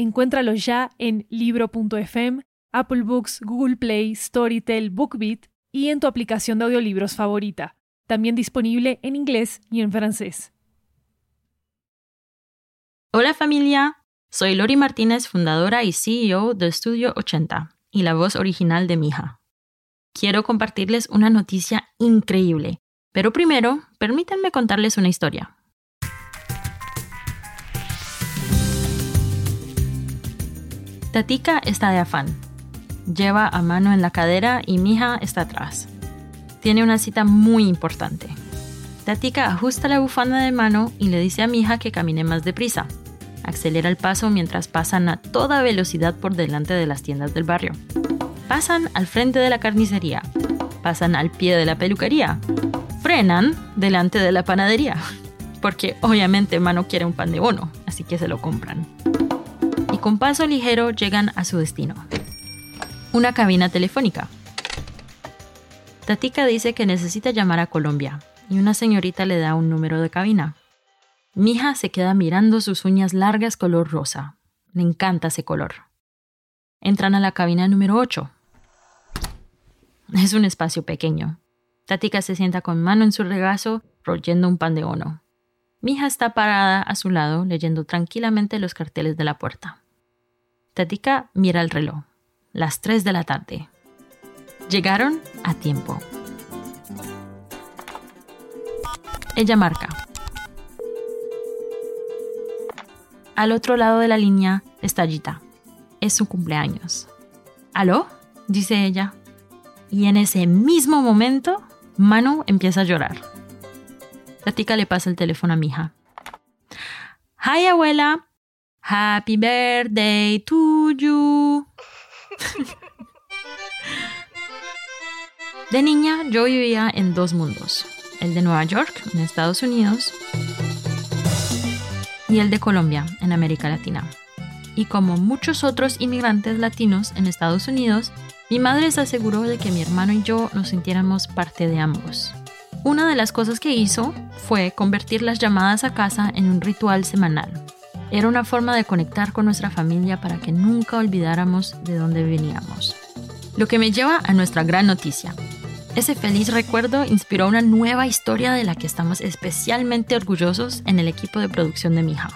Encuéntralo ya en libro.fm, Apple Books, Google Play, Storytel, BookBeat y en tu aplicación de audiolibros favorita. También disponible en inglés y en francés. Hola familia, soy Lori Martínez, fundadora y CEO de Estudio 80 y la voz original de Mija. Quiero compartirles una noticia increíble, pero primero permítanme contarles una historia. Tatika está de afán. Lleva a mano en la cadera y Mija está atrás. Tiene una cita muy importante. Tatika ajusta la bufanda de mano y le dice a Mija que camine más deprisa. Acelera el paso mientras pasan a toda velocidad por delante de las tiendas del barrio. Pasan al frente de la carnicería. Pasan al pie de la peluquería. Frenan delante de la panadería. Porque obviamente Mano quiere un pan de bono, así que se lo compran con paso ligero llegan a su destino. Una cabina telefónica. Tatika dice que necesita llamar a Colombia y una señorita le da un número de cabina. Mija se queda mirando sus uñas largas color rosa. Le encanta ese color. Entran a la cabina número 8. Es un espacio pequeño. Tatika se sienta con mano en su regazo, royendo un pan de ono. Mija está parada a su lado, leyendo tranquilamente los carteles de la puerta. Tatika mira el reloj. Las 3 de la tarde. Llegaron a tiempo. Ella marca. Al otro lado de la línea está Gita. Es su cumpleaños. ¿Aló? dice ella. Y en ese mismo momento, Manu empieza a llorar. Tatika le pasa el teléfono a mi hija. Hi, abuela. Happy birthday to you. De niña yo vivía en dos mundos, el de Nueva York, en Estados Unidos, y el de Colombia, en América Latina. Y como muchos otros inmigrantes latinos en Estados Unidos, mi madre se aseguró de que mi hermano y yo nos sintiéramos parte de ambos. Una de las cosas que hizo fue convertir las llamadas a casa en un ritual semanal, era una forma de conectar con nuestra familia para que nunca olvidáramos de dónde veníamos. Lo que me lleva a nuestra gran noticia. Ese feliz recuerdo inspiró una nueva historia de la que estamos especialmente orgullosos en el equipo de producción de Mija.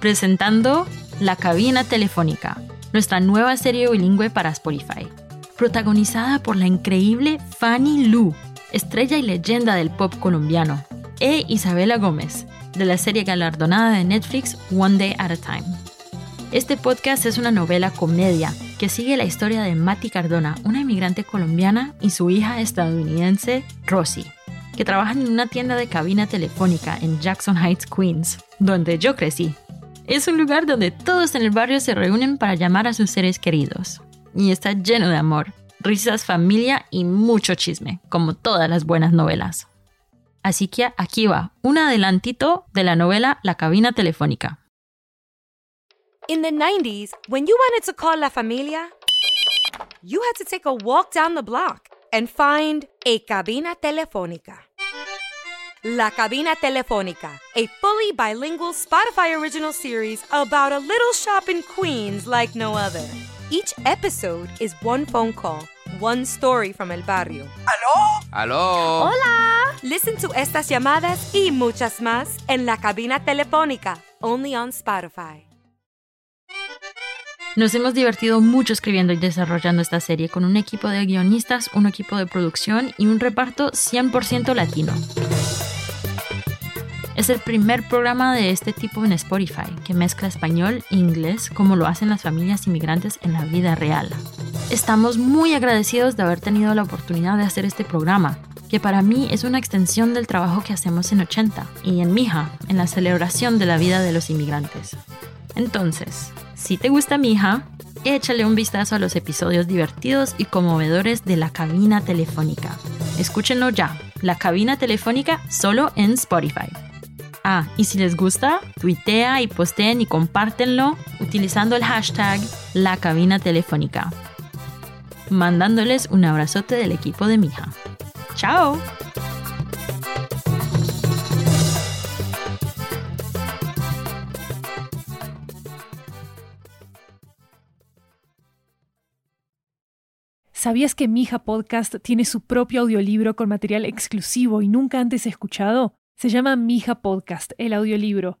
Presentando La Cabina Telefónica, nuestra nueva serie bilingüe para Spotify, protagonizada por la increíble Fanny Lu, estrella y leyenda del pop colombiano, e Isabela Gómez, de la serie galardonada de Netflix One Day at a Time. Este podcast es una novela comedia que sigue la historia de Mati Cardona, una inmigrante colombiana, y su hija estadounidense, Rosie, que trabajan en una tienda de cabina telefónica en Jackson Heights, Queens, donde yo crecí. Es un lugar donde todos en el barrio se reúnen para llamar a sus seres queridos. Y está lleno de amor, risas, familia y mucho chisme, como todas las buenas novelas. Así que aquí va, un adelantito de la novela La cabina telefónica. In the 90s, when you wanted to call La Familia, you had to take a walk down the block and find a cabina telefónica. La Cabina Telefónica, a fully bilingual Spotify original series about a little shop in Queens like no other. Each episode is one phone call, one story from el barrio. ¿Aló? ¿Aló? Hola. Listen to estas llamadas y muchas más en la cabina telefónica, only on Spotify. Nos hemos divertido mucho escribiendo y desarrollando esta serie con un equipo de guionistas, un equipo de producción y un reparto 100% latino. Es el primer programa de este tipo en Spotify que mezcla español e inglés como lo hacen las familias inmigrantes en la vida real. Estamos muy agradecidos de haber tenido la oportunidad de hacer este programa, que para mí es una extensión del trabajo que hacemos en 80 y en Mija, en la celebración de la vida de los inmigrantes. Entonces, si te gusta Mija, échale un vistazo a los episodios divertidos y conmovedores de La Cabina Telefónica. Escúchenlo ya, La Cabina Telefónica solo en Spotify. Ah, y si les gusta, tuitea y posteen y compártenlo utilizando el hashtag La Cabina Telefónica. Mandándoles un abrazote del equipo de Mija. ¡Chao! ¿Sabías que Mija Podcast tiene su propio audiolibro con material exclusivo y nunca antes escuchado? Se llama Mija Podcast, el audiolibro.